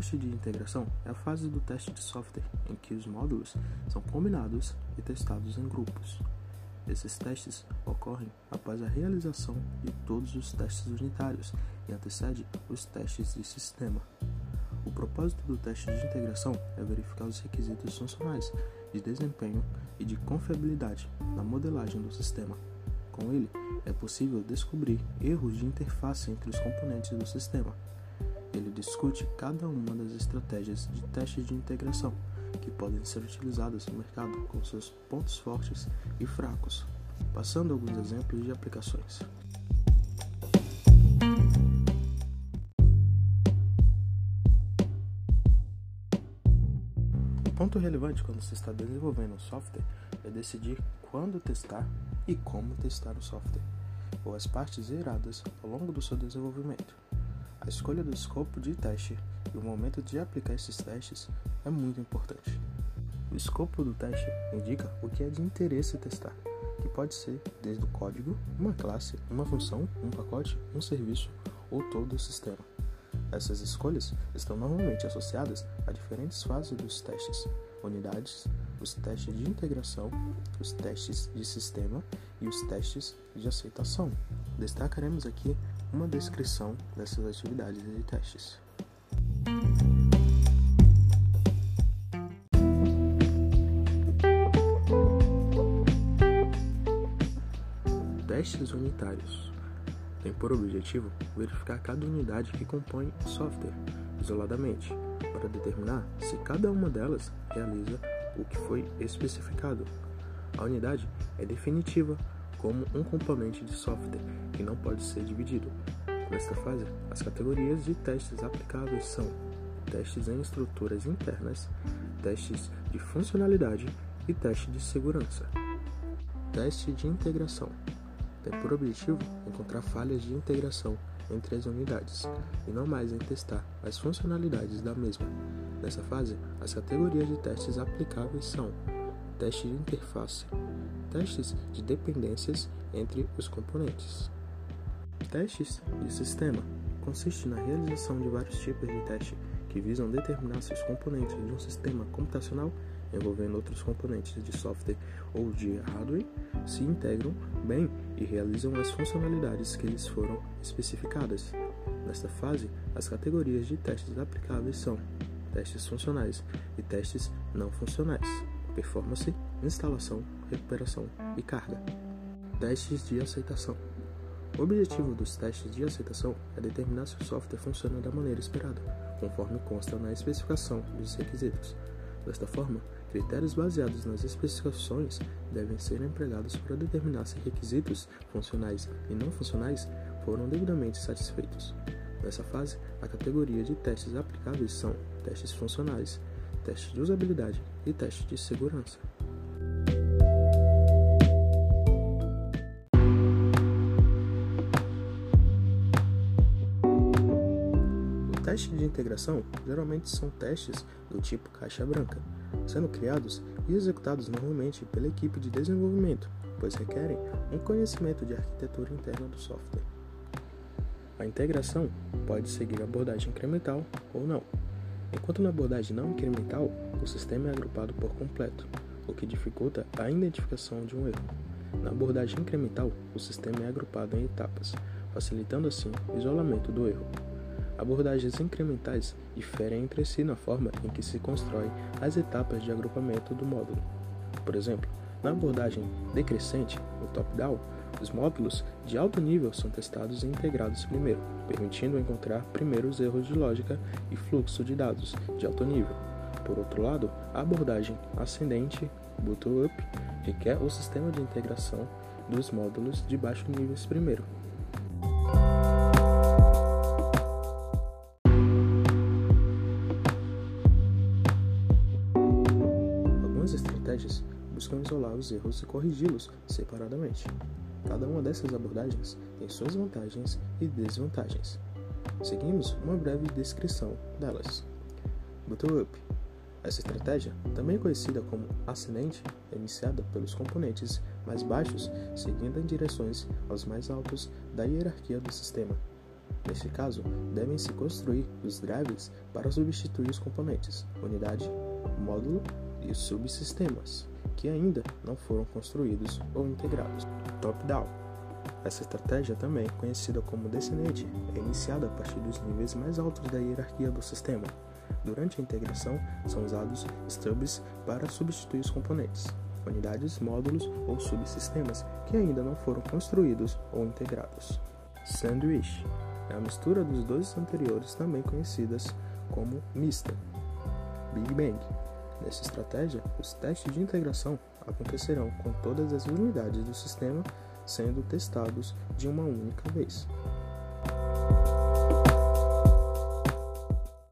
teste de integração é a fase do teste de software em que os módulos são combinados e testados em grupos. Esses testes ocorrem após a realização de todos os testes unitários e antecede os testes de sistema. O propósito do teste de integração é verificar os requisitos funcionais, de desempenho e de confiabilidade na modelagem do sistema. Com ele, é possível descobrir erros de interface entre os componentes do sistema. Ele discute cada uma das estratégias de teste de integração que podem ser utilizadas no mercado com seus pontos fortes e fracos, passando alguns exemplos de aplicações. Um ponto relevante quando se está desenvolvendo um software é decidir quando testar e como testar o software, ou as partes geradas ao longo do seu desenvolvimento. A escolha do escopo de teste e o momento de aplicar esses testes é muito importante. O escopo do teste indica o que é de interesse testar, que pode ser desde o código, uma classe, uma função, um pacote, um serviço ou todo o sistema. Essas escolhas estão normalmente associadas a diferentes fases dos testes, unidades, os testes de integração, os testes de sistema e os testes de aceitação. Destacaremos aqui uma descrição dessas atividades de testes. Testes unitários têm por objetivo verificar cada unidade que compõe o software isoladamente, para determinar se cada uma delas realiza o que foi especificado. A unidade é definitiva como um componente de software que não pode ser dividido. Nesta fase, as categorias de testes aplicáveis são testes em estruturas internas, testes de funcionalidade e teste de segurança. Teste de integração tem por objetivo encontrar falhas de integração entre as unidades e não mais em testar as funcionalidades da mesma. Nessa fase, as categorias de testes aplicáveis são teste de interface, testes de dependências entre os componentes. Testes de sistema consiste na realização de vários tipos de teste que visam determinar se os componentes de um sistema computacional envolvendo outros componentes de software ou de hardware se integram bem e realizam as funcionalidades que lhes foram especificadas. Nesta fase, as categorias de testes aplicáveis são testes funcionais e testes não funcionais, performance, instalação, recuperação e carga. Testes de aceitação. O objetivo dos testes de aceitação é determinar se o software funciona da maneira esperada, conforme consta na especificação dos requisitos. Desta forma, critérios baseados nas especificações devem ser empregados para determinar se requisitos funcionais e não funcionais foram devidamente satisfeitos. Nessa fase, a categoria de testes aplicáveis são testes funcionais, testes de usabilidade e testes de segurança. O teste de integração geralmente são testes do tipo caixa branca, sendo criados e executados normalmente pela equipe de desenvolvimento, pois requerem um conhecimento de arquitetura interna do software. A integração pode seguir a abordagem incremental ou não. Enquanto na abordagem não incremental, o sistema é agrupado por completo, o que dificulta a identificação de um erro. Na abordagem incremental, o sistema é agrupado em etapas, facilitando assim o isolamento do erro. Abordagens incrementais diferem entre si na forma em que se constrói as etapas de agrupamento do módulo. Por exemplo, na abordagem decrescente, o top-down, os módulos de alto nível são testados e integrados primeiro, permitindo encontrar primeiro os erros de lógica e fluxo de dados de alto nível. Por outro lado, a abordagem ascendente, bottom-up, requer o sistema de integração dos módulos de baixo nível primeiro. Buscam isolar os erros e corrigi-los separadamente. Cada uma dessas abordagens tem suas vantagens e desvantagens. Seguimos uma breve descrição delas. Bottom-up. Essa estratégia, também conhecida como ascendente, é iniciada pelos componentes mais baixos, seguindo em direções aos mais altos da hierarquia do sistema. Nesse caso, devem-se construir os drivers para substituir os componentes, unidade, módulo e subsistemas, que ainda não foram construídos ou integrados. Top-down. Essa estratégia, também conhecida como descendente, é iniciada a partir dos níveis mais altos da hierarquia do sistema. Durante a integração, são usados stubs para substituir os componentes, unidades, módulos ou subsistemas que ainda não foram construídos ou integrados. Sandwich é a mistura dos dois anteriores, também conhecidas como mista. Big Bang. Nessa estratégia, os testes de integração acontecerão com todas as unidades do sistema sendo testados de uma única vez.